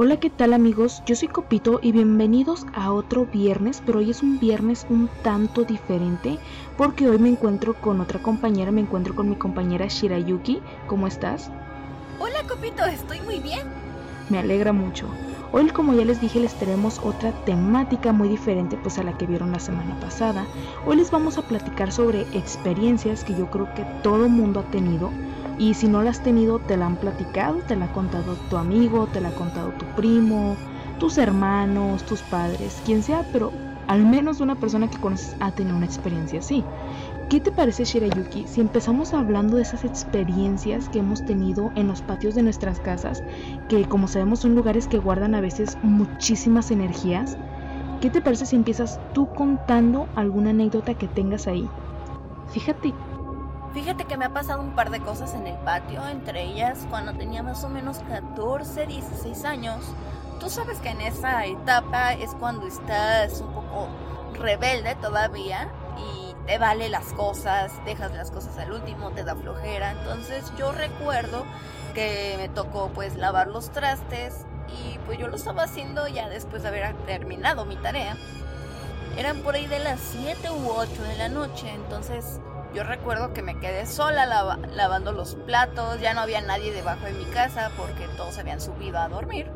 Hola, ¿qué tal amigos? Yo soy Copito y bienvenidos a otro viernes, pero hoy es un viernes un tanto diferente porque hoy me encuentro con otra compañera, me encuentro con mi compañera Shirayuki. ¿Cómo estás? Hola Copito, estoy muy bien. Me alegra mucho. Hoy, como ya les dije, les tenemos otra temática muy diferente pues a la que vieron la semana pasada. Hoy les vamos a platicar sobre experiencias que yo creo que todo mundo ha tenido y si no la has tenido, te la han platicado, te la ha contado tu amigo, te la ha contado tu primo, tus hermanos, tus padres, quien sea, pero al menos una persona que conoces ha tenido una experiencia así. ¿Qué te parece, Shirayuki, si empezamos hablando de esas experiencias que hemos tenido en los patios de nuestras casas, que como sabemos son lugares que guardan a veces muchísimas energías? ¿Qué te parece si empiezas tú contando alguna anécdota que tengas ahí? Fíjate Fíjate que me ha pasado un par de cosas en el patio, entre ellas cuando tenía más o menos 14, 16 años. Tú sabes que en esa etapa es cuando estás un poco rebelde todavía y te vale las cosas, dejas las cosas al último, te da flojera. Entonces yo recuerdo que me tocó pues lavar los trastes y pues yo lo estaba haciendo ya después de haber terminado mi tarea. Eran por ahí de las 7 u 8 de la noche, entonces yo recuerdo que me quedé sola lavando los platos, ya no había nadie debajo de mi casa porque todos habían subido a dormir.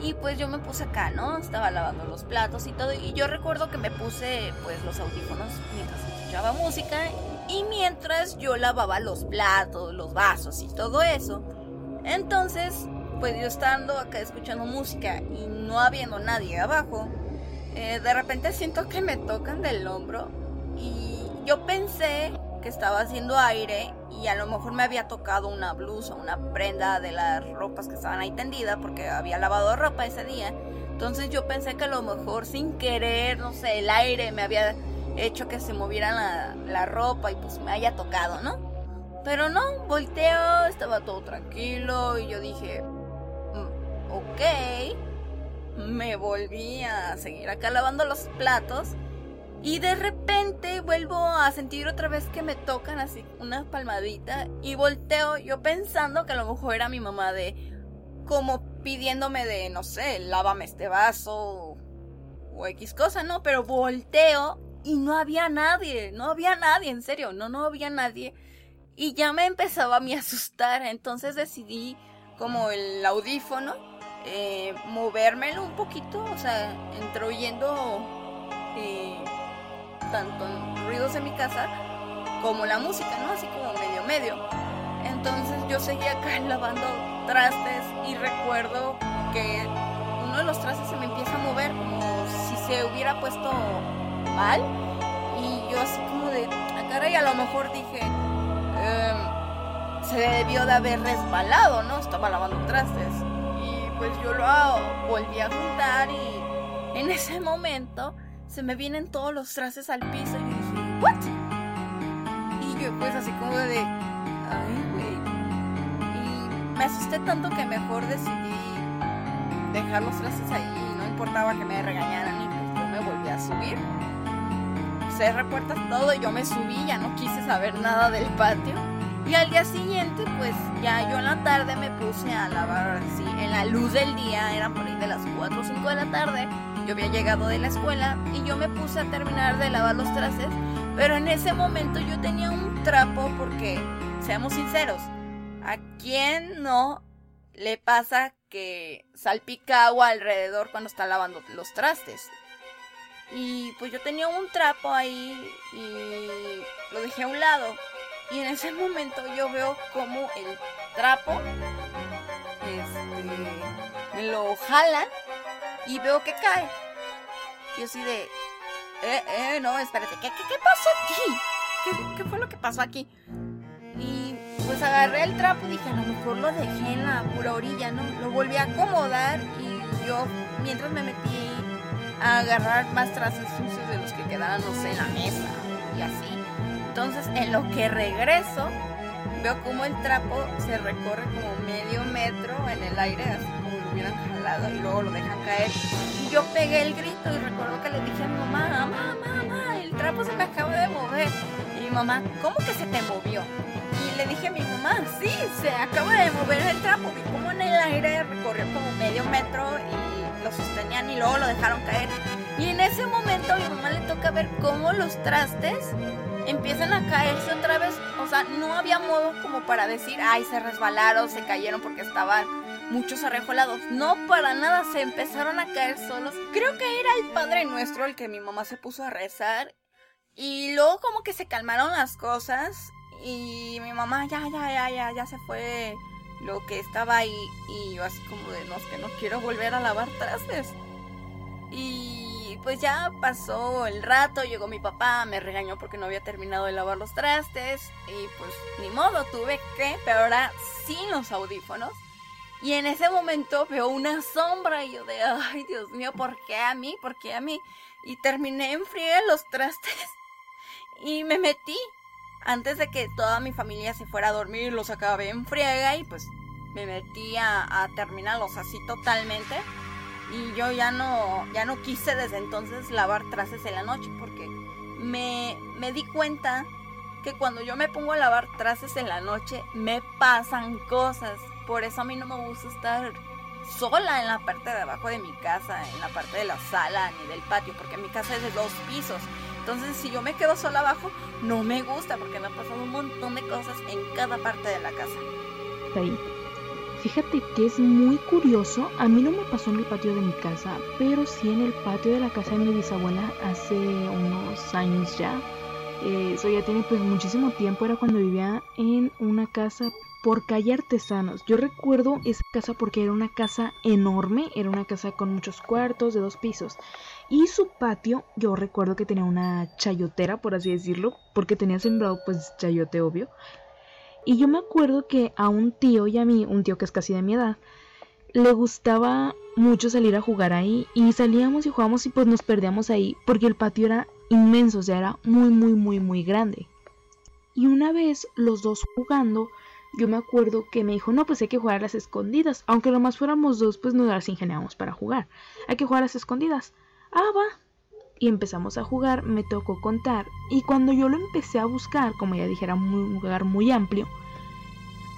Y pues yo me puse acá, ¿no? Estaba lavando los platos y todo. Y yo recuerdo que me puse pues los audífonos mientras escuchaba música y mientras yo lavaba los platos, los vasos y todo eso. Entonces, pues yo estando acá escuchando música y no habiendo nadie abajo, eh, de repente siento que me tocan del hombro y yo pensé que estaba haciendo aire y a lo mejor me había tocado una blusa, una prenda de las ropas que estaban ahí tendidas porque había lavado ropa ese día. Entonces yo pensé que a lo mejor sin querer, no sé, el aire me había hecho que se moviera la, la ropa y pues me haya tocado, ¿no? Pero no, volteo, estaba todo tranquilo y yo dije, mm, ok, me volví a seguir acá lavando los platos y de repente vuelvo a sentir otra vez que me tocan así una palmadita y volteo yo pensando que a lo mejor era mi mamá de como pidiéndome de, no sé, lávame este vaso o X cosa, ¿no? Pero volteo y no había nadie, no había nadie, en serio, no, no había nadie. Y ya me empezaba a mí asustar, entonces decidí como el audífono, eh, un poquito, o sea, oyendo Eh, tanto ruidos de mi casa como la música, ¿no? Así como medio medio. Entonces yo seguía acá lavando trastes y recuerdo que uno de los trastes se me empieza a mover como si se hubiera puesto mal y yo así como de a cara y a lo mejor dije em, se debió de haber resbalado, ¿no? Estaba lavando trastes y pues yo lo volví a juntar y en ese momento se me vienen todos los trastes al piso y dije, ¿what? Y yo pues así como de, ay, güey. Y me asusté tanto que mejor decidí dejar los trastes ahí, no importaba que me regañaran y pues yo me volví a subir. Cerré puertas todo y yo me subí, ya no quise saber nada del patio. Y al día siguiente, pues ya yo en la tarde me puse a lavar así, en la luz del día, eran por ahí de las 4 o 5 de la tarde yo había llegado de la escuela y yo me puse a terminar de lavar los trastes, pero en ese momento yo tenía un trapo porque, seamos sinceros, ¿a quién no le pasa que salpica agua alrededor cuando está lavando los trastes? Y pues yo tenía un trapo ahí y lo dejé a un lado. Y en ese momento yo veo como el trapo este, me lo jalan y veo que cae. Y así de, eh, eh, no, espérate, ¿qué, qué, pasó aquí? ¿Qué, ¿Qué, fue lo que pasó aquí? Y pues agarré el trapo y dije, a lo mejor lo dejé en la pura orilla, ¿no? Lo volví a acomodar y yo, mientras me metí a agarrar más trazos sucios de los que quedaban, no sé, en la mesa y así. Entonces, en lo que regreso, veo como el trapo se recorre como medio metro en el aire, así hubieran y luego lo dejan caer. Y yo pegué el grito y recuerdo que le dije a mi mamá, mamá, mamá, el trapo se me acaba de mover. Y mi mamá, ¿cómo que se te movió? Y le dije a mi mamá, sí, se acaba de mover el trapo. Vi como en el aire recorrió como medio metro y lo sostenían y luego lo dejaron caer. Y en ese momento a mi mamá le toca ver cómo los trastes empiezan a caerse otra vez. O sea, no había modo como para decir, ay, se resbalaron, se cayeron porque estaban muchos arrejolados. No, para nada, se empezaron a caer solos. Creo que era el Padre Nuestro el que mi mamá se puso a rezar. Y luego como que se calmaron las cosas y mi mamá ya, ya, ya, ya, ya se fue lo que estaba ahí y yo así como de, no, es que no quiero volver a lavar trastes. Y pues ya pasó el rato, llegó mi papá, me regañó porque no había terminado de lavar los trastes y pues ni modo, tuve que, pero ahora sin los audífonos. Y en ese momento veo una sombra y yo de, ay Dios mío, ¿por qué a mí? ¿Por qué a mí? Y terminé en frío los trastes y me metí. Antes de que toda mi familia se fuera a dormir, los acabé en friega y pues me metí a, a terminarlos así totalmente y yo ya no, ya no quise desde entonces lavar trastes en la noche porque me, me di cuenta que cuando yo me pongo a lavar trastes en la noche me pasan cosas. Por eso a mí no me gusta estar sola en la parte de abajo de mi casa, en la parte de la sala ni del patio, porque mi casa es de dos pisos. Entonces si yo me quedo sola abajo, no me gusta porque me ha pasado un montón de cosas en cada parte de la casa. Ahí. Fíjate que es muy curioso, a mí no me pasó en el patio de mi casa, pero sí en el patio de la casa de mi bisabuela hace unos años ya. Eh, eso ya tiene pues muchísimo tiempo, era cuando vivía en una casa por calle Artesanos. Yo recuerdo esa casa porque era una casa enorme, era una casa con muchos cuartos de dos pisos. Y su patio, yo recuerdo que tenía una chayotera, por así decirlo, porque tenía sembrado pues chayote obvio. Y yo me acuerdo que a un tío y a mí, un tío que es casi de mi edad, le gustaba mucho salir a jugar ahí y salíamos y jugábamos y pues nos perdíamos ahí porque el patio era inmenso, o sea, era muy, muy, muy, muy grande. Y una vez los dos jugando, yo me acuerdo que me dijo, no, pues hay que jugar a las escondidas. Aunque nomás fuéramos dos, pues nos las ingeniamos para jugar. Hay que jugar a las escondidas. Ah, va y empezamos a jugar, me tocó contar y cuando yo lo empecé a buscar, como ya dijera, un lugar muy amplio,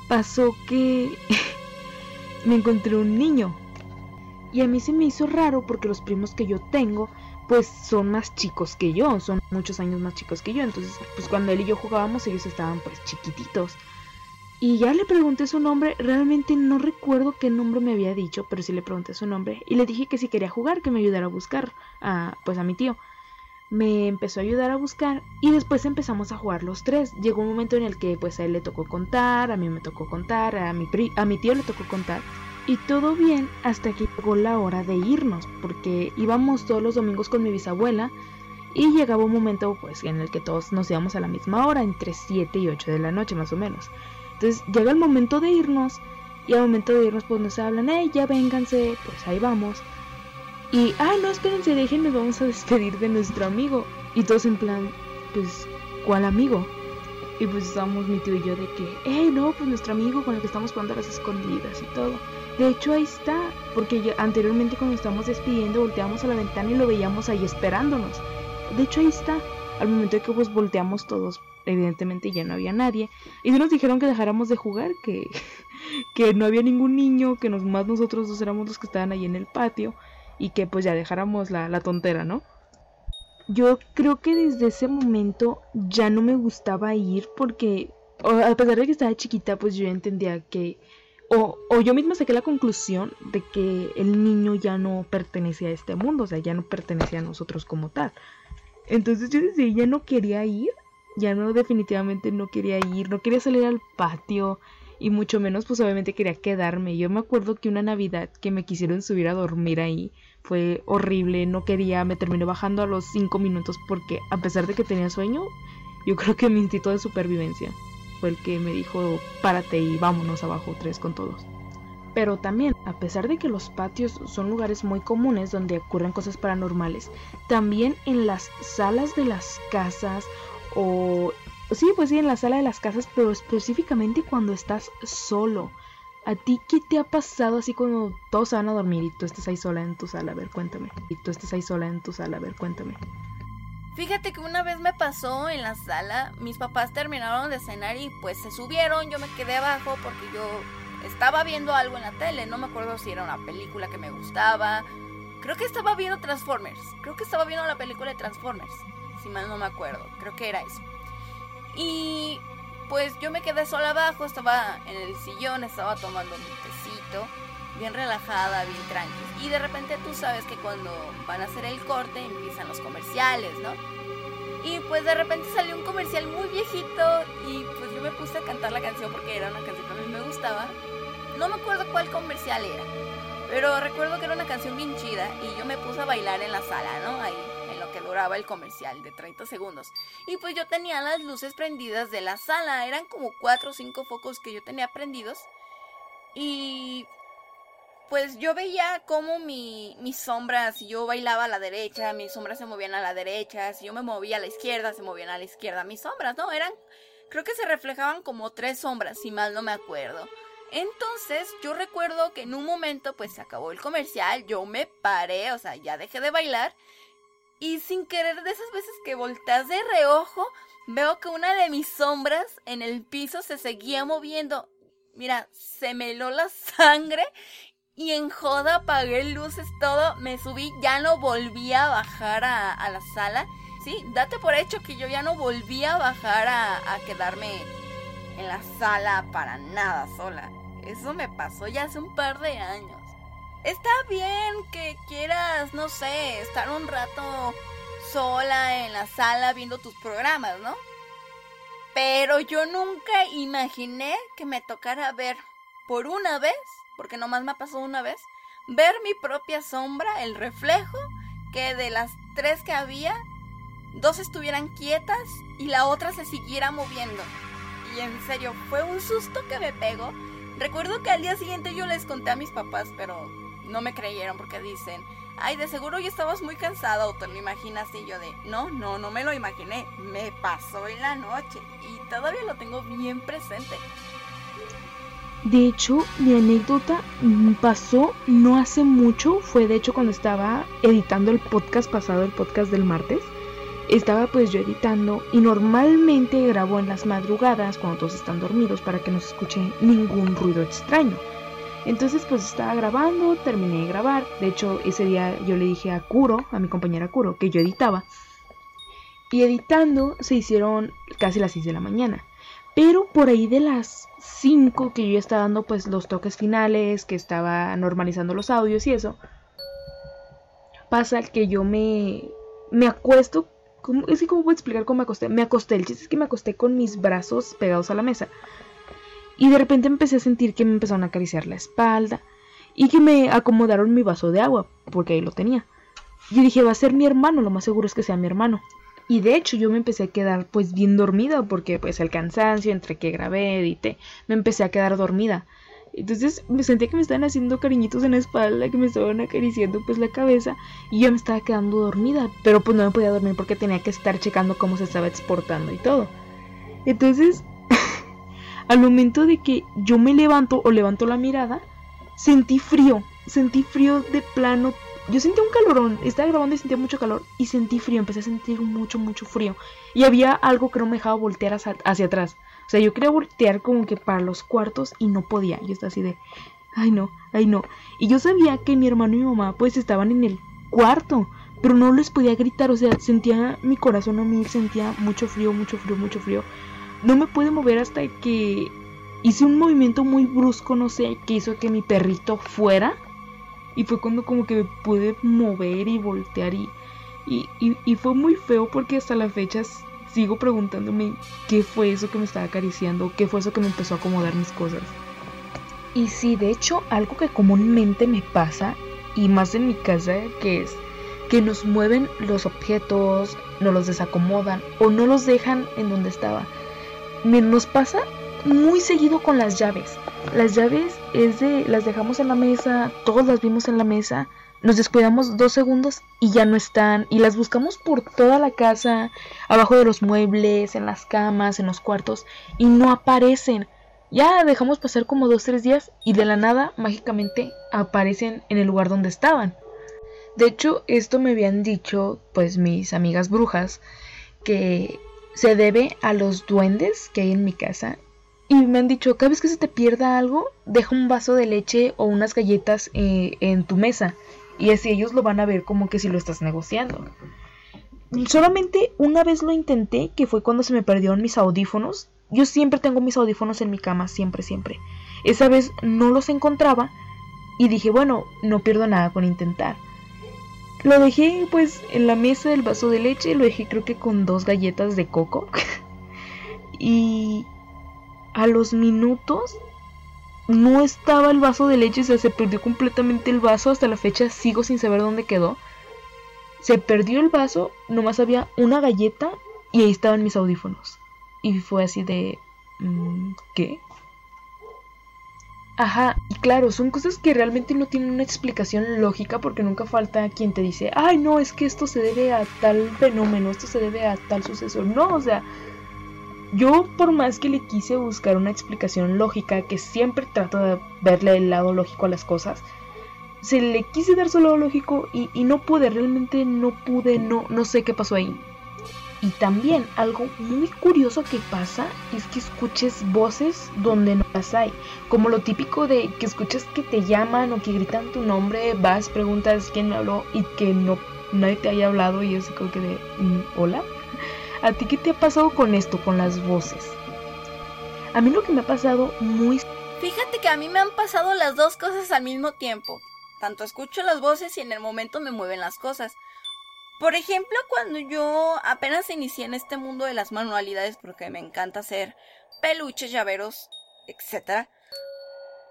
pasó que me encontré un niño. Y a mí se me hizo raro porque los primos que yo tengo pues son más chicos que yo, son muchos años más chicos que yo, entonces pues cuando él y yo jugábamos ellos estaban pues chiquititos. Y ya le pregunté su nombre, realmente no recuerdo qué nombre me había dicho, pero sí le pregunté su nombre y le dije que si quería jugar, que me ayudara a buscar a, pues a mi tío. Me empezó a ayudar a buscar y después empezamos a jugar los tres. Llegó un momento en el que pues a él le tocó contar, a mí me tocó contar, a mi, a mi tío le tocó contar. Y todo bien hasta que llegó la hora de irnos, porque íbamos todos los domingos con mi bisabuela y llegaba un momento pues en el que todos nos íbamos a la misma hora, entre 7 y 8 de la noche más o menos. Entonces llega el momento de irnos y al momento de irnos pues nos hablan, hey, ya vénganse, pues ahí vamos. Y, ah, no, espérense, déjenme, vamos a despedir de nuestro amigo. Y todos en plan, pues, ¿cuál amigo? Y pues estábamos mi tío y yo de que, hey, no, pues nuestro amigo con el que estamos jugando a las escondidas y todo. De hecho ahí está, porque anteriormente cuando estábamos despidiendo volteamos a la ventana y lo veíamos ahí esperándonos. De hecho ahí está. Al momento de que pues volteamos todos evidentemente ya no había nadie. Y nos dijeron que dejáramos de jugar, que, que no había ningún niño, que más nosotros dos éramos los que estaban ahí en el patio y que pues ya dejáramos la, la tontera, ¿no? Yo creo que desde ese momento ya no me gustaba ir porque a pesar de que estaba chiquita, pues yo entendía que o, o, yo misma saqué la conclusión de que el niño ya no pertenecía a este mundo, o sea, ya no pertenecía a nosotros como tal. Entonces yo desde ya no quería ir ya no definitivamente no quería ir, no quería salir al patio y mucho menos pues obviamente quería quedarme. Yo me acuerdo que una Navidad que me quisieron subir a dormir ahí fue horrible, no quería, me terminé bajando a los 5 minutos porque a pesar de que tenía sueño, yo creo que mi instinto de supervivencia fue el que me dijo párate y vámonos abajo tres con todos. Pero también, a pesar de que los patios son lugares muy comunes donde ocurren cosas paranormales, también en las salas de las casas o sí, pues sí, en la sala de las casas, pero específicamente cuando estás solo. ¿A ti qué te ha pasado así cuando todos se van a dormir y tú estás ahí sola en tu sala? A ver, cuéntame. Y tú estás ahí sola en tu sala, a ver, cuéntame. Fíjate que una vez me pasó en la sala, mis papás terminaron de cenar y pues se subieron, yo me quedé abajo porque yo estaba viendo algo en la tele, no me acuerdo si era una película que me gustaba, creo que estaba viendo Transformers, creo que estaba viendo la película de Transformers, si mal no me acuerdo, creo que era eso. Y pues yo me quedé sola abajo, estaba en el sillón, estaba tomando mi tecito bien relajada, bien tranqui. Y de repente tú sabes que cuando van a hacer el corte empiezan los comerciales, ¿no? Y pues de repente salió un comercial muy viejito y pues yo me puse a cantar la canción porque era una canción que a mí me gustaba. No me acuerdo cuál comercial era, pero recuerdo que era una canción bien chida y yo me puse a bailar en la sala, ¿no? Ahí que duraba el comercial de 30 segundos. Y pues yo tenía las luces prendidas de la sala, eran como 4 o 5 focos que yo tenía prendidos. Y pues yo veía como mi, mis sombras, si yo bailaba a la derecha, mis sombras se movían a la derecha, si yo me movía a la izquierda, se movían a la izquierda mis sombras, ¿no? Eran, creo que se reflejaban como tres sombras, si mal no me acuerdo. Entonces yo recuerdo que en un momento pues se acabó el comercial, yo me paré, o sea, ya dejé de bailar y sin querer de esas veces que volteas de reojo, veo que una de mis sombras en el piso se seguía moviendo. Mira, se me heló la sangre y en joda apagué luces, todo, me subí, ya no volví a bajar a, la sala. Sí, date por hecho que yo ya no volví a bajar a, a quedarme en la sala para nada sola. Eso me pasó ya hace un par de años. Está bien que quieras, no sé, estar un rato sola en la sala viendo tus programas, ¿no? Pero yo nunca imaginé que me tocara ver por una vez porque nomás me pasó una vez, ver mi propia sombra, el reflejo, que de las tres que había, dos estuvieran quietas y la otra se siguiera moviendo. Y en serio, fue un susto que me pegó. Recuerdo que al día siguiente yo les conté a mis papás, pero no me creyeron porque dicen, ay, de seguro ya estabas muy cansada o te lo imaginas y yo de, no, no, no me lo imaginé, me pasó en la noche y todavía lo tengo bien presente. De hecho, mi anécdota pasó no hace mucho, fue de hecho cuando estaba editando el podcast pasado, el podcast del martes. Estaba pues yo editando y normalmente grabo en las madrugadas cuando todos están dormidos para que no se escuche ningún ruido extraño. Entonces pues estaba grabando, terminé de grabar. De hecho ese día yo le dije a Kuro, a mi compañera Kuro, que yo editaba. Y editando se hicieron casi las 6 de la mañana. Pero por ahí de las 5 que yo ya estaba dando pues los toques finales, que estaba normalizando los audios y eso, pasa que yo me, me acuesto, ¿cómo, es que cómo puedo explicar cómo me acosté? Me acosté, el chiste es que me acosté con mis brazos pegados a la mesa. Y de repente empecé a sentir que me empezaron a acariciar la espalda y que me acomodaron mi vaso de agua, porque ahí lo tenía. Yo dije, va a ser mi hermano, lo más seguro es que sea mi hermano. Y de hecho yo me empecé a quedar pues bien dormida porque pues el cansancio entre que grabé, edité, me empecé a quedar dormida. Entonces me sentía que me estaban haciendo cariñitos en la espalda, que me estaban acariciando pues la cabeza y yo me estaba quedando dormida, pero pues no me podía dormir porque tenía que estar checando cómo se estaba exportando y todo. Entonces, al momento de que yo me levanto o levanto la mirada, sentí frío, sentí frío de plano yo sentí un calorón, estaba grabando y sentía mucho calor y sentí frío, empecé a sentir mucho, mucho frío. Y había algo que no me dejaba voltear hacia, atrás. O sea, yo quería voltear como que para los cuartos y no podía. Yo estaba así de, ay no, ay no. Y yo sabía que mi hermano y mi mamá pues estaban en el cuarto, pero no les podía gritar, o sea, sentía mi corazón a mí, sentía mucho frío, mucho frío, mucho frío. No me pude mover hasta que hice un movimiento muy brusco, no sé, que hizo que mi perrito fuera y fue cuando como que me pude mover y voltear y, y, fue muy feo porque hasta la fecha sigo preguntándome qué fue eso que me estaba acariciando, qué fue eso que me empezó a acomodar mis cosas. Y sí, de hecho, algo que comúnmente me pasa, y más en mi casa, que es que nos mueven los objetos, no los desacomodan o no los dejan en donde estaba. Nos pasa muy seguido con las llaves. Las llaves es de, las dejamos en la mesa, todos las vimos en la mesa, nos descuidamos dos segundos y ya no están, y las buscamos por toda la casa, abajo de los muebles, en las camas, en los cuartos, y no aparecen. Ya dejamos pasar como dos, tres días y de la nada, mágicamente, aparecen en el lugar donde estaban. De hecho, esto me habían dicho pues mis amigas brujas que se debe a los duendes que hay en mi casa y me han dicho, cada vez que se te pierda algo, deja un vaso de leche o unas galletas eh, en tu mesa. Y así ellos lo van a ver como que si lo estás negociando. Solamente una vez lo intenté, que fue cuando se me perdieron mis audífonos. Yo siempre tengo mis audífonos en mi cama, siempre, siempre. Esa vez no los encontraba y dije, bueno, no pierdo nada con intentar. Lo dejé pues en la mesa del vaso de leche, lo dejé creo que con dos galletas de coco. y a los minutos no estaba el vaso de leche, o sea, se perdió completamente el vaso. Hasta la fecha sigo sin saber dónde quedó. Se perdió el vaso, nomás había una galleta y ahí estaban mis audífonos. Y fue así de... Mm, ¿Qué? Ajá, y claro, son cosas que realmente no tienen una explicación lógica porque nunca falta quien te dice, ay no, es que esto se debe a tal fenómeno, esto se debe a tal suceso. No, o sea, yo por más que le quise buscar una explicación lógica, que siempre trato de verle el lado lógico a las cosas, se le quise dar su lado lógico y, no pude, realmente no pude, no, no sé qué pasó ahí. Y también algo muy curioso que pasa es que escuches voces donde no las hay. Como lo típico de que escuchas que te llaman o que gritan tu nombre, vas, preguntas quién me habló y que no nadie te haya hablado y yo creo que de mm, hola. ¿A ti qué te ha pasado con esto, con las voces? A mí lo que me ha pasado muy... Fíjate que a mí me han pasado las dos cosas al mismo tiempo. Tanto escucho las voces y en el momento me mueven las cosas. Por ejemplo, cuando yo apenas inicié en este mundo de las manualidades, porque me encanta hacer peluches, llaveros, etc.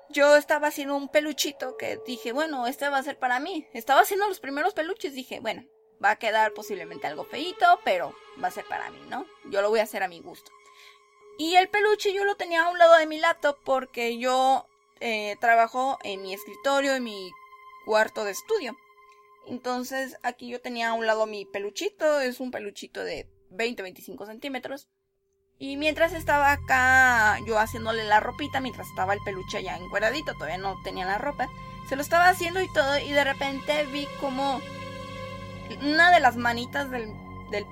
Yo estaba haciendo un peluchito que dije, bueno, este va a ser para mí. Estaba haciendo los primeros peluches, dije, bueno, va a quedar posiblemente algo feito, pero va a ser para mí, ¿no? Yo lo voy a hacer a mi gusto. Y el peluche yo lo tenía a un lado de mi laptop porque yo eh, trabajo en mi escritorio, en mi cuarto de estudio. Entonces aquí yo tenía a un lado mi peluchito, es un peluchito de 20-25 centímetros. Y mientras estaba acá yo haciéndole la ropita, mientras estaba el peluche ya encueradito, todavía no tenía la ropa, se lo estaba haciendo y todo, y de repente vi como una de las manitas del,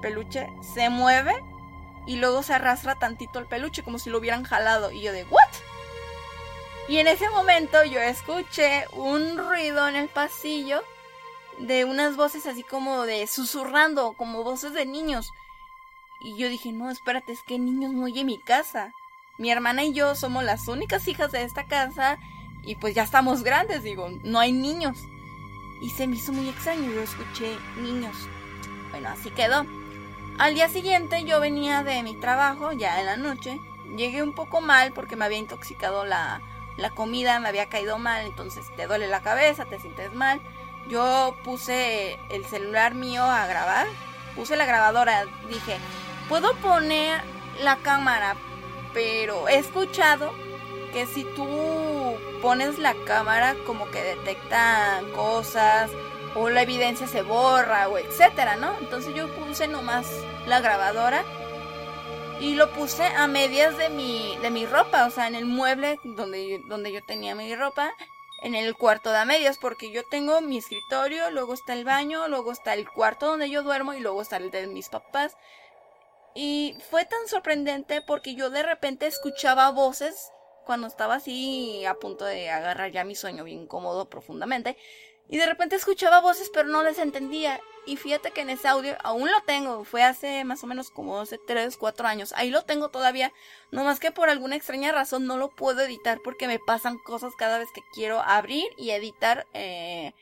peluche se mueve y luego se arrastra tantito el peluche como si lo hubieran jalado. Y yo de, ¿what? Y en ese momento yo escuché un ruido en el pasillo de unas voces así como de susurrando, como voces de niños. Y yo dije, no, espérate, es que niños no en mi casa. Mi hermana y yo somos las únicas hijas de esta casa y pues ya estamos grandes, digo, no hay niños y se me hizo muy extraño. Yo escuché niños. Bueno, así quedó. Al día siguiente yo venía de mi trabajo, ya en la noche. Llegué un poco mal porque me había intoxicado la, la comida, me había caído mal, entonces te duele la cabeza, te sientes mal. Yo puse el celular mío a grabar, puse la grabadora, dije, puedo poner la cámara, pero he escuchado que si tú pones la cámara como que detecta cosas o la evidencia se borra o etcétera, ¿no? Entonces yo puse nomás la grabadora y lo puse a medias de mi de mi ropa, o sea, en el mueble donde donde yo tenía mi ropa, en el cuarto de a medias porque yo tengo mi escritorio, luego está el baño, luego está el cuarto donde yo duermo y luego está el de mis papás. Y fue tan sorprendente porque yo de repente escuchaba voces cuando estaba así a punto de agarrar ya mi sueño bien cómodo profundamente. Y de repente escuchaba voces pero no les entendía. Y fíjate que en ese audio aún lo tengo. Fue hace más o menos como hace 3, 4 años. Ahí lo tengo todavía. No más que por alguna extraña razón no lo puedo editar porque me pasan cosas cada vez que quiero abrir y editar eh,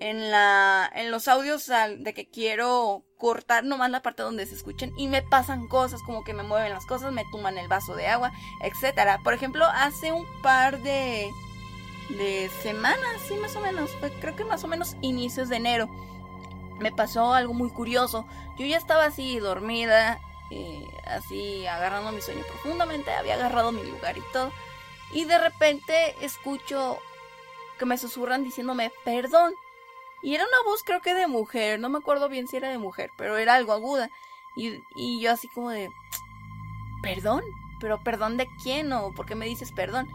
en, la, en los audios de que quiero cortar nomás la parte donde se escuchen y me pasan cosas como que me mueven las cosas, me tuman el vaso de agua, etcétera. Por ejemplo, hace un par de de semanas, sí, más o menos, creo que más o menos inicios de enero, me pasó algo muy curioso. Yo ya estaba así dormida, eh, así agarrando mi sueño profundamente, había agarrado mi lugar y todo, y de repente escucho que me susurran diciéndome perdón. Y era una voz creo que de mujer, no me acuerdo bien si era de mujer, pero era algo aguda. Y, y yo así como de, ¿perdón? ¿Pero perdón de quién o por qué me dices perdón?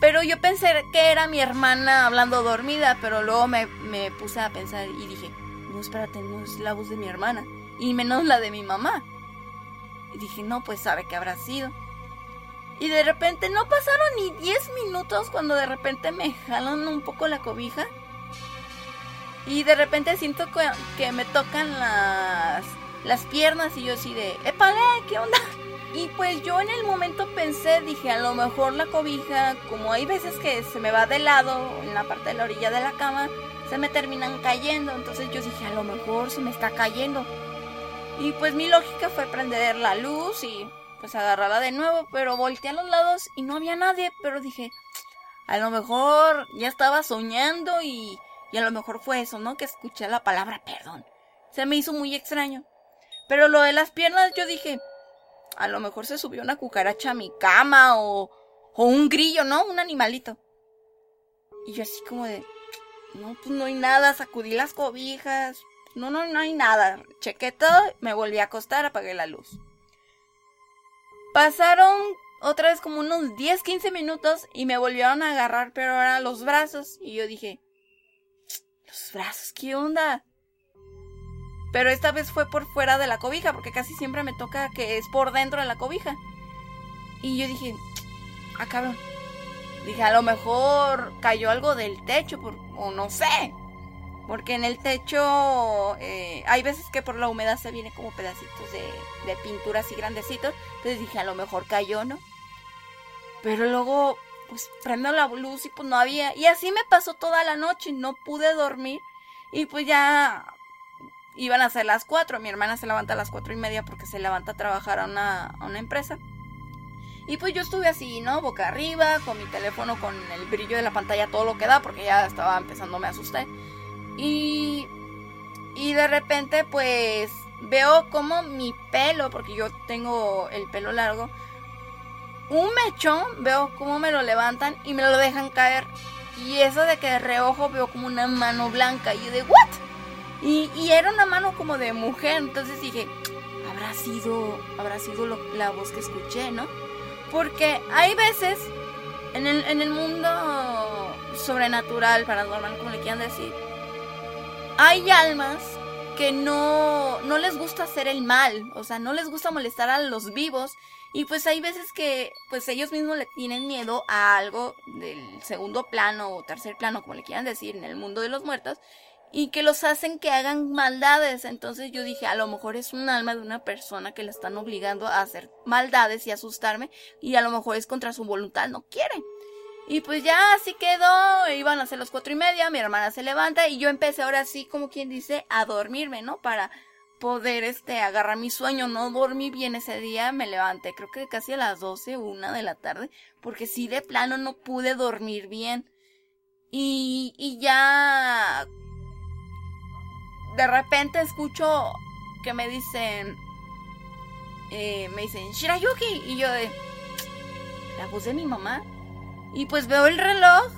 Pero yo pensé que era mi hermana hablando dormida, pero luego me, me puse a pensar y dije, no, espérate, no es la voz de mi hermana, y menos la de mi mamá. Y dije, no, pues sabe que habrá sido. Y de repente no pasaron ni 10 minutos cuando de repente me jalan un poco la cobija. Y de repente siento que me tocan las, las piernas y yo así de, ¡épale! ¿Qué onda? Y pues yo en el momento pensé, dije, a lo mejor la cobija, como hay veces que se me va de lado, en la parte de la orilla de la cama, se me terminan cayendo. Entonces yo dije, a lo mejor se me está cayendo. Y pues mi lógica fue prender la luz y pues agarrarla de nuevo, pero volteé a los lados y no había nadie, pero dije, a lo mejor ya estaba soñando y, y a lo mejor fue eso, ¿no? Que escuché la palabra perdón. Se me hizo muy extraño. Pero lo de las piernas yo dije, a lo mejor se subió una cucaracha a mi cama o, o un grillo, ¿no? Un animalito. Y yo así como de, no, pues no hay nada, sacudí las cobijas. No, no, no hay nada. Chequé todo, me volví a acostar, apagué la luz. Pasaron otra vez como unos 10, 15 minutos y me volvieron a agarrar, pero ahora los brazos. Y yo dije, los brazos, ¿qué onda? Pero esta vez fue por fuera de la cobija, porque casi siempre me toca que es por dentro de la cobija. Y yo dije, ah, cabrón. Dije, a lo mejor cayó algo del techo, o no sé. Porque en el techo eh, hay veces que por la humedad se viene como pedacitos de, de pintura así grandecitos. Entonces dije, a lo mejor cayó, ¿no? Pero luego, pues prendo la luz y pues no había. Y así me pasó toda la noche, no pude dormir. Y pues ya iban a ser las cuatro. Mi hermana se levanta a las cuatro y media porque se levanta a trabajar a una, a una empresa. Y pues yo estuve así, ¿no? Boca arriba, con mi teléfono, con el brillo de la pantalla, todo lo que da, porque ya estaba empezando, me asusté. Y, y de repente, pues veo como mi pelo, porque yo tengo el pelo largo, un mechón, veo cómo me lo levantan y me lo dejan caer. Y eso de que de reojo veo como una mano blanca. Y yo de, ¿what? Y, era una mano como de mujer, entonces dije, habrá sido, habrá sido la voz que escuché, ¿no? Porque hay veces en el, en el mundo sobrenatural, paranormal, como le quieran decir, hay almas que no, no les gusta hacer el mal, o sea, no les gusta molestar a los vivos. Y pues hay veces que pues ellos mismos le tienen miedo a algo del segundo plano o tercer plano, como le quieran decir, en el mundo de los muertos y que los hacen que hagan maldades. Entonces yo dije, a lo mejor es un alma de una persona que la están obligando a hacer maldades y asustarme y a lo mejor es contra su voluntad, no quiere. Y pues ya así quedó, iban a ser las cuatro y media, mi hermana se levanta y yo empecé ahora sí, como quien dice, a dormirme, ¿no? Para poder este agarrar mi sueño. No dormí bien ese día, me levanté creo que casi a las doce, una de la tarde, porque sí de plano no pude dormir bien. Y, y ya de repente escucho que me dicen, eh, me dicen, Shirayuki, y yo de, la voz de mi mamá. Y pues veo el reloj,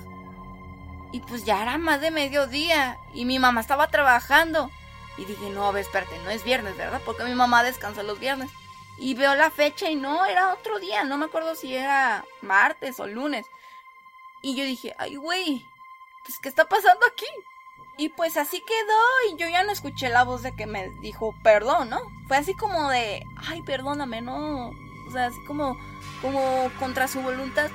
y pues ya era más de mediodía, y mi mamá estaba trabajando. Y dije, no, a ver, espérate, no es viernes, ¿verdad? Porque mi mamá descansa los viernes. Y veo la fecha y no, era otro día, no me acuerdo si era martes o lunes. Y yo dije, ay, güey, pues, ¿qué está pasando aquí? Y pues así quedó y yo ya no escuché la voz de que me dijo perdón, ¿no? Fue así como de, ay, perdóname, ¿no? O sea, así como, como contra su voluntad.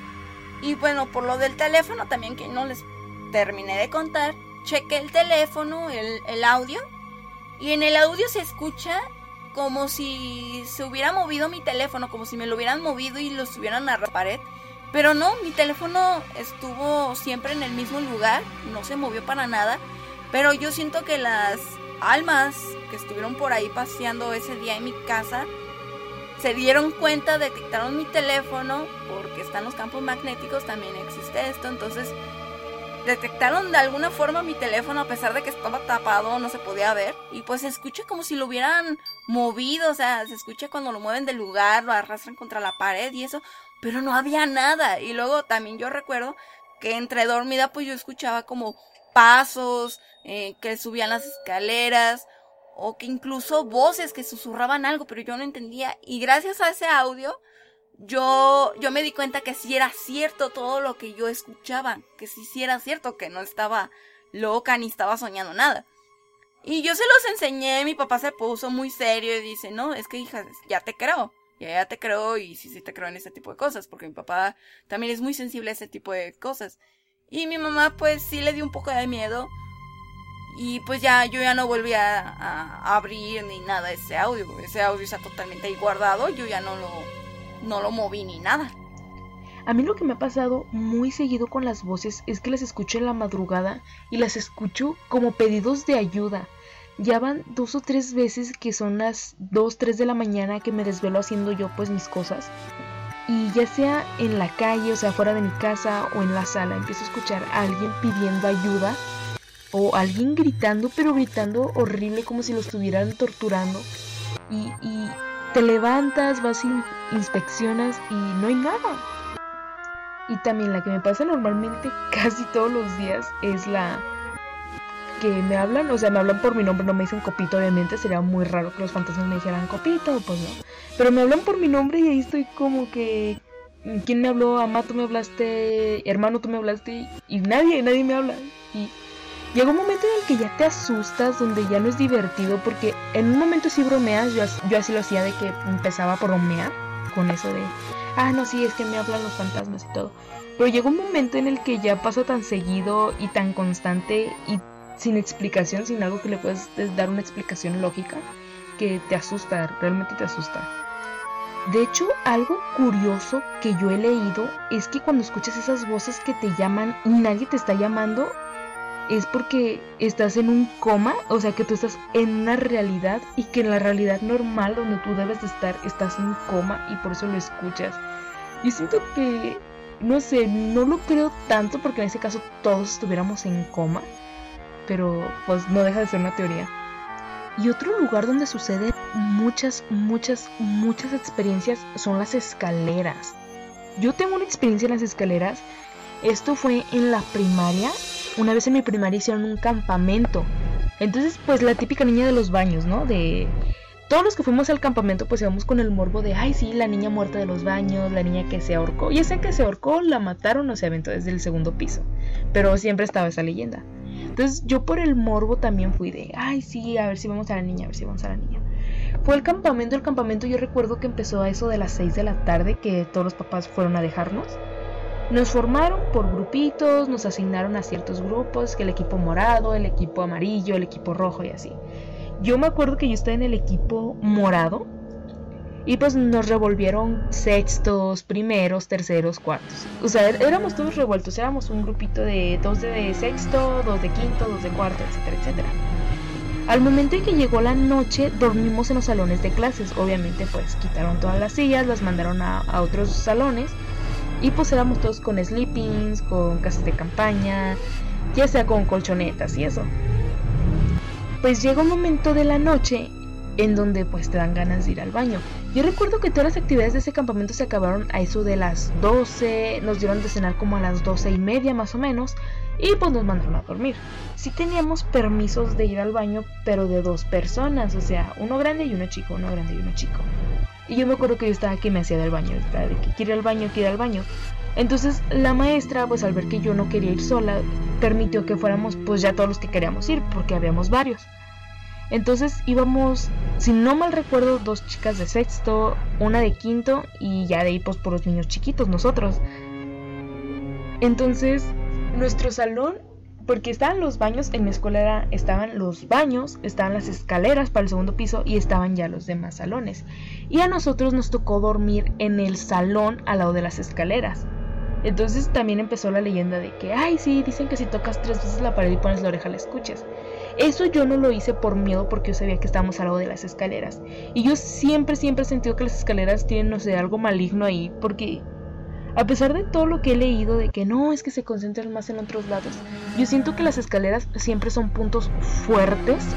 Y bueno, por lo del teléfono también que no les terminé de contar, chequé el teléfono, el, el audio, y en el audio se escucha como si se hubiera movido mi teléfono, como si me lo hubieran movido y lo estuvieran a la pared. Pero no, mi teléfono estuvo siempre en el mismo lugar, no se movió para nada. Pero yo siento que las almas que estuvieron por ahí paseando ese día en mi casa se dieron cuenta, detectaron mi teléfono, porque están los campos magnéticos, también existe esto, entonces detectaron de alguna forma mi teléfono a pesar de que estaba tapado, no se podía ver, y pues se escucha como si lo hubieran movido, o sea, se escucha cuando lo mueven del lugar, lo arrastran contra la pared y eso, pero no había nada, y luego también yo recuerdo que entre dormida pues yo escuchaba como pasos, eh, que subían las escaleras, o que incluso voces que susurraban algo, pero yo no entendía. Y gracias a ese audio, yo, yo me di cuenta que sí era cierto todo lo que yo escuchaba, que sí, sí era cierto, que no estaba loca ni estaba soñando nada. Y yo se los enseñé, mi papá se puso muy serio y dice, no, es que hija, ya te creo, ya, ya te creo y sí, sí te creo en ese tipo de cosas, porque mi papá también es muy sensible a ese tipo de cosas. Y mi mamá pues sí le dio un poco de miedo y pues ya yo ya no volví a, abrir ni nada ese audio, ese audio está totalmente ahí guardado, yo ya no lo, no lo moví ni nada. A mí lo que me ha pasado muy seguido con las voces es que las escucho en la madrugada y las escucho como pedidos de ayuda. Ya van dos o tres veces que son las 2, 3 de la mañana que me desvelo haciendo yo pues mis cosas. Y ya sea en la calle, o sea, fuera de mi casa o en la sala, empiezo a escuchar a alguien pidiendo ayuda o alguien gritando, pero gritando horrible como si lo estuvieran torturando. Y, te levantas, vas y inspeccionas y no hay nada. Y también la que me pasa normalmente casi todos los días es la que me hablan, o sea, me hablan por mi nombre, no me dicen copito, obviamente sería muy raro que los fantasmas me dijeran copito, pues no. Pero me hablan por mi nombre y ahí estoy como que ¿quién me habló? Amá, tú me hablaste, hermano, tú me hablaste y nadie, nadie me habla. Y llega un momento en el que ya te asustas, donde ya no es divertido, porque en un momento sí bromeas, yo, así lo hacía de que empezaba a bromear con eso de, ah, no, sí, es que me hablan los fantasmas y todo. Pero llega un momento en el que ya pasa tan seguido y tan constante y sin explicación, sin algo que le puedas dar una explicación lógica, que te asusta, realmente te asusta. De hecho, algo curioso que yo he leído es que cuando escuchas esas voces que te llaman y nadie te está llamando, es porque estás en un coma, o sea que tú estás en una realidad y que en la realidad normal donde tú debes de estar estás en coma y por eso lo escuchas. Y siento que, no sé, no lo creo tanto porque en ese caso todos estuviéramos en coma, pero pues no deja de ser una teoría. Y otro lugar donde suceden muchas, muchas, muchas experiencias son las escaleras. Yo tengo una experiencia en las escaleras. Esto fue en la primaria una vez en mi primaria hicieron un campamento. Entonces, pues la típica niña de los baños, ¿no? De todos los que fuimos al campamento, pues íbamos con el morbo de, ay, sí, la niña muerta de los baños, la niña que se ahorcó. Y esa que se ahorcó la mataron o se aventó desde el segundo piso. Pero siempre estaba esa leyenda. Entonces, yo por el morbo también fui de, ay, sí, a ver si vamos a la niña, a ver si vamos a la niña. Fue el campamento, el campamento yo recuerdo que empezó a eso de las 6 de la tarde, que todos los papás fueron a dejarnos. Nos formaron por grupitos, nos asignaron a ciertos grupos, que el equipo morado, el equipo amarillo, el equipo rojo y así. Yo me acuerdo que yo estaba en el equipo morado y pues nos revolvieron sextos, primeros, terceros, cuartos. O sea, éramos todos revueltos, éramos un grupito de dos de sexto, dos de quinto, dos de cuarto, etcétera, etcétera. Al momento en que llegó la noche, dormimos en los salones de clases. Obviamente, pues quitaron todas las sillas, las mandaron a otros salones y pues éramos todos con sleepings, con casas de campaña, ya sea con colchonetas y eso. Pues llega un momento de la noche en donde pues te dan ganas de ir al baño. Yo recuerdo que todas las actividades de ese campamento se acabaron a eso de las 12, nos dieron de cenar como a las 12 y media más o menos y pues nos mandaron a dormir. Sí teníamos permisos de ir al baño, pero de dos personas, o sea, uno grande y uno chico, uno grande y uno chico. Y yo me acuerdo que yo estaba aquí me hacía del baño, de que quiere ir al baño, quiere ir al baño. Entonces la maestra, pues al ver que yo no quería ir sola, permitió que fuéramos pues ya todos los que queríamos ir, porque habíamos varios. Entonces íbamos, si no mal recuerdo, dos chicas de sexto, una de quinto y ya de ahí pues por los niños chiquitos, nosotros. Entonces, nuestro salón porque estaban los baños, en mi escuela estaban los baños, estaban las escaleras para el segundo piso y estaban ya los demás salones. Y a nosotros nos tocó dormir en el salón al lado de las escaleras. Entonces también empezó la leyenda de que, ay, sí, dicen que si tocas tres veces la pared y pones la oreja la escuchas. Eso yo no lo hice por miedo porque yo sabía que estábamos al lado de las escaleras. Y yo siempre, siempre he sentido que las escaleras tienen, no sé, algo maligno ahí. Porque a pesar de todo lo que he leído de que no, es que se concentran más en otros lados, yo siento que las escaleras siempre son puntos fuertes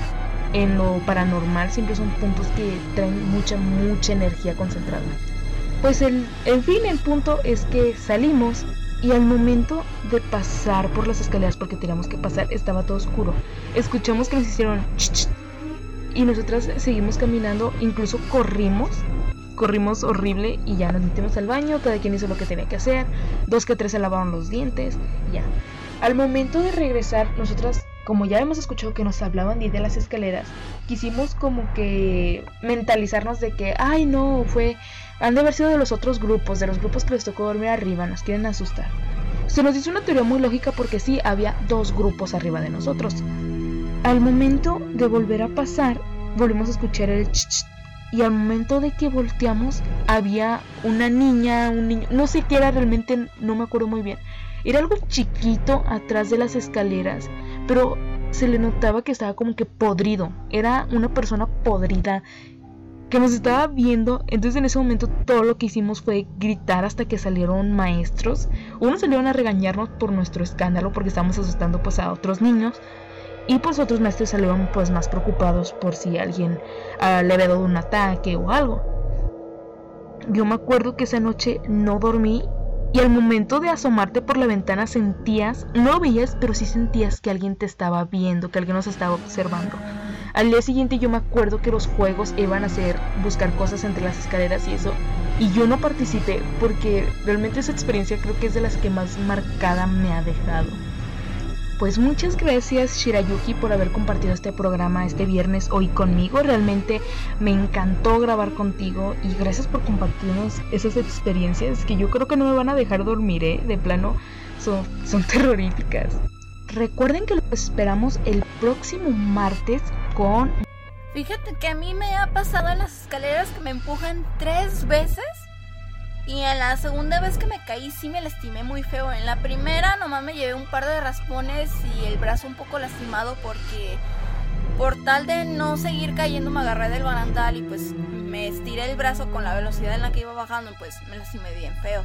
en lo paranormal, siempre son puntos que traen mucha, mucha energía concentrada. Pues el, en fin, el punto es que salimos y al momento de pasar por las escaleras, porque teníamos que pasar, estaba todo oscuro. Escuchamos que nos hicieron y nosotras seguimos caminando, incluso corrimos corrimos horrible y ya nos metimos al baño, cada quien hizo lo que tenía que hacer, dos que tres se lavaron los dientes, ya. Al momento de regresar, nosotras, como ya hemos escuchado que nos hablaban de las escaleras, quisimos como que mentalizarnos de que, ay no, fue, han de haber sido de los otros grupos, de los grupos que les tocó dormir arriba, nos quieren asustar. Se nos hizo una teoría muy lógica porque sí, había dos grupos arriba de nosotros. Al momento de volver a pasar, volvimos a escuchar el ch, y al momento de que volteamos había una niña, un niño, no sé qué era realmente, no me acuerdo muy bien. Era algo chiquito atrás de las escaleras, pero se le notaba que estaba como que podrido. Era una persona podrida que nos estaba viendo. Entonces en ese momento todo lo que hicimos fue gritar hasta que salieron maestros. Unos salieron a regañarnos por nuestro escándalo porque estábamos asustando pues a otros niños. Y pues otros maestros salieron pues más preocupados por si alguien uh, le había dado un ataque o algo. Yo me acuerdo que esa noche no dormí y al momento de asomarte por la ventana sentías, no lo veías, pero sí sentías que alguien te estaba viendo, que alguien nos estaba observando. Al día siguiente yo me acuerdo que los juegos iban a ser buscar cosas entre las escaleras y eso. Y yo no participé porque realmente esa experiencia creo que es de las que más marcada me ha dejado. Pues muchas gracias Shirayuki por haber compartido este programa este viernes hoy conmigo. Realmente me encantó grabar contigo y gracias por compartirnos esas experiencias que yo creo que no me van a dejar dormir, ¿eh? De plano son, son terroríficas. Recuerden que lo esperamos el próximo martes Fíjate que a mí me ha pasado en las escaleras que me empujan tres veces y en la segunda vez que me caí sí me lastimé muy feo. En la primera nomás me llevé un par de raspones y el brazo un poco lastimado porque por tal de no seguir cayendo me agarré del barandal y pues me estiré el brazo con la velocidad en la que iba bajando pues me lastimé bien feo.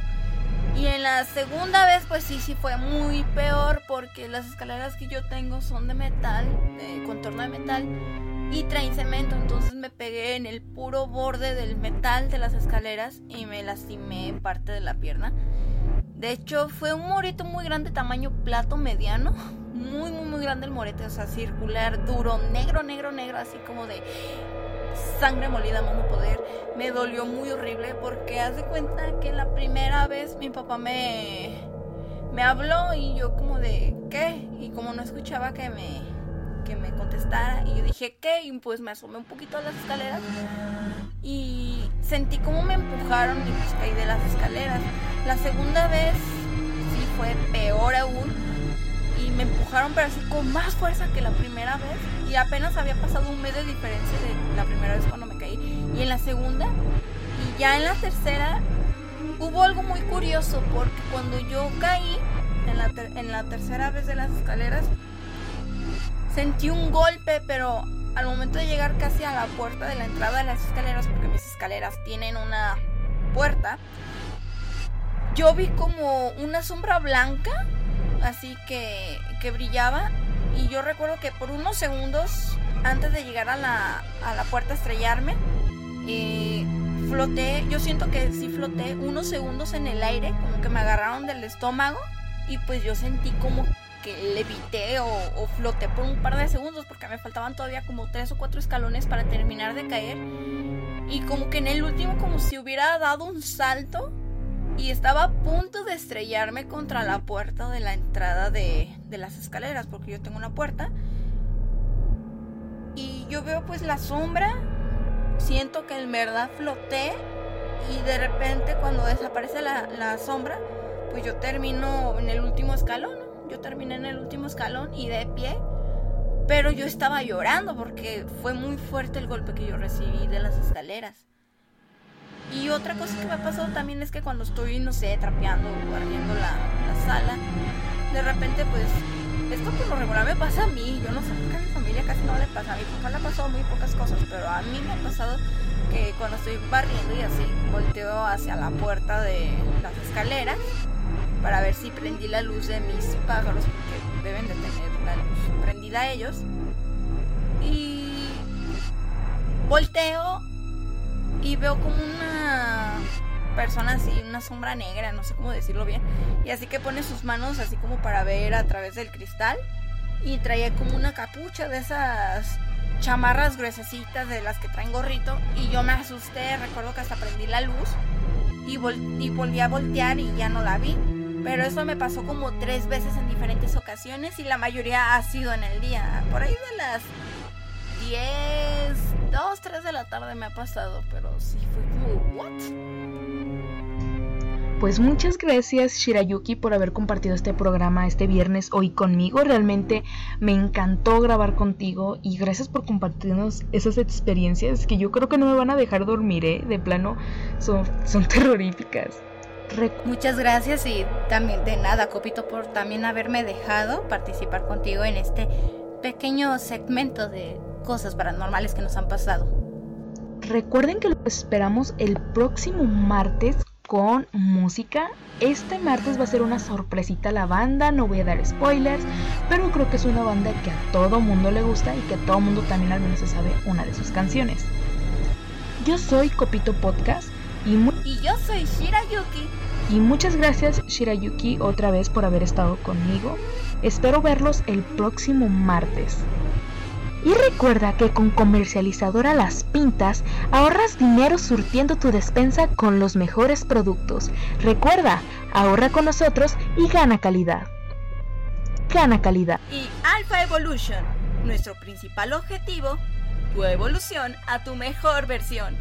Y en la segunda vez pues sí, sí fue muy peor porque las escaleras que yo tengo son de metal, de contorno de metal y traen cemento, entonces me pegué en el puro borde del metal de las escaleras y me lastimé parte de la pierna. De hecho, fue un morito muy grande, tamaño plato mediano. Muy, muy, muy grande el morete, o sea, circular, duro, negro, negro, negro, así como de sangre molida, no poder. Me dolió muy horrible porque haz de cuenta que la primera vez mi papá me, me habló y yo como de, ¿qué? Y como no escuchaba que me que me contestara y yo dije, ¿qué? Y pues me asomé un poquito a las escaleras y sentí como me empujaron y pues caí de las escaleras. La segunda vez sí fue peor aún y me empujaron pero así con más fuerza que la primera vez. Y apenas había pasado un mes de diferencia de la primera vez cuando me caí. Y en la segunda y ya en la tercera hubo algo muy curioso porque cuando yo caí en la, en la tercera vez de las escaleras Sentí un golpe, pero al momento de llegar casi a la puerta de la entrada de las escaleras, porque mis escaleras tienen una puerta, yo vi como una sombra blanca, así que, que brillaba, y yo recuerdo que por unos segundos, antes de llegar a la, a la puerta a estrellarme, eh, floté, yo siento que sí floté unos segundos en el aire, como que me agarraron del estómago, y pues yo sentí como que levité o, o, floté por un par de segundos porque me faltaban todavía como tres o cuatro escalones para terminar de caer. Y como que en el último como si hubiera dado un salto y estaba a punto de estrellarme contra la puerta de la entrada de, de las escaleras porque yo tengo una puerta. Y yo veo pues la sombra, siento que en verdad floté y de repente cuando desaparece la, la sombra, pues yo termino en el último escalón yo terminé en el último escalón y de pie, pero yo estaba llorando porque fue muy fuerte el golpe que yo recibí de las escaleras. Y otra cosa que me ha pasado también es que cuando estoy, no sé, trapeando o barriendo la, la sala, de repente pues esto por lo regular me pasa a mí, yo no sé a mi familia casi no le pasa, a mi papá le ha pasado muy pocas cosas, pero a mí me ha pasado que cuando estoy barriendo y así, volteo hacia la puerta de las escaleras para ver si prendí la luz de mis pájaros, porque deben de tener la luz prendida ellos. Y volteo y veo como una persona así, una sombra negra, no sé cómo decirlo bien. Y así que pone sus manos así como para ver a través del cristal. Y traía como una capucha de esas chamarras gruesecitas de las que traen gorrito y yo me asusté, recuerdo que hasta prendí la luz y, y volví a voltear y ya no la vi. Pero eso me pasó como tres veces en diferentes ocasiones y la mayoría ha sido en el día. Por ahí de las 10, 2, 3 de la tarde me ha pasado, pero sí fue como, ¿what? Pues muchas gracias Shirayuki por haber compartido este programa este viernes hoy conmigo. Realmente me encantó grabar contigo y gracias por compartirnos esas experiencias que yo creo que no me van a dejar dormir, ¿eh? De plano son, son terroríficas. Muchas gracias y también de nada, Copito, por también haberme dejado participar contigo en este pequeño segmento de cosas paranormales que nos han pasado. Recuerden que lo esperamos el próximo martes con música. Este martes va a ser una sorpresita la banda, no voy a dar spoilers, pero creo que es una banda que a todo mundo le gusta y que a todo mundo también al menos se sabe una de sus canciones. Yo soy Copito Podcast y, y yo soy Shirayuki. Y muchas gracias Shirayuki otra vez por haber estado conmigo. Espero verlos el próximo martes. Y recuerda que con Comercializadora Las Pintas ahorras dinero surtiendo tu despensa con los mejores productos. Recuerda, ahorra con nosotros y gana calidad. Gana calidad. Y Alpha Evolution, nuestro principal objetivo, tu evolución a tu mejor versión.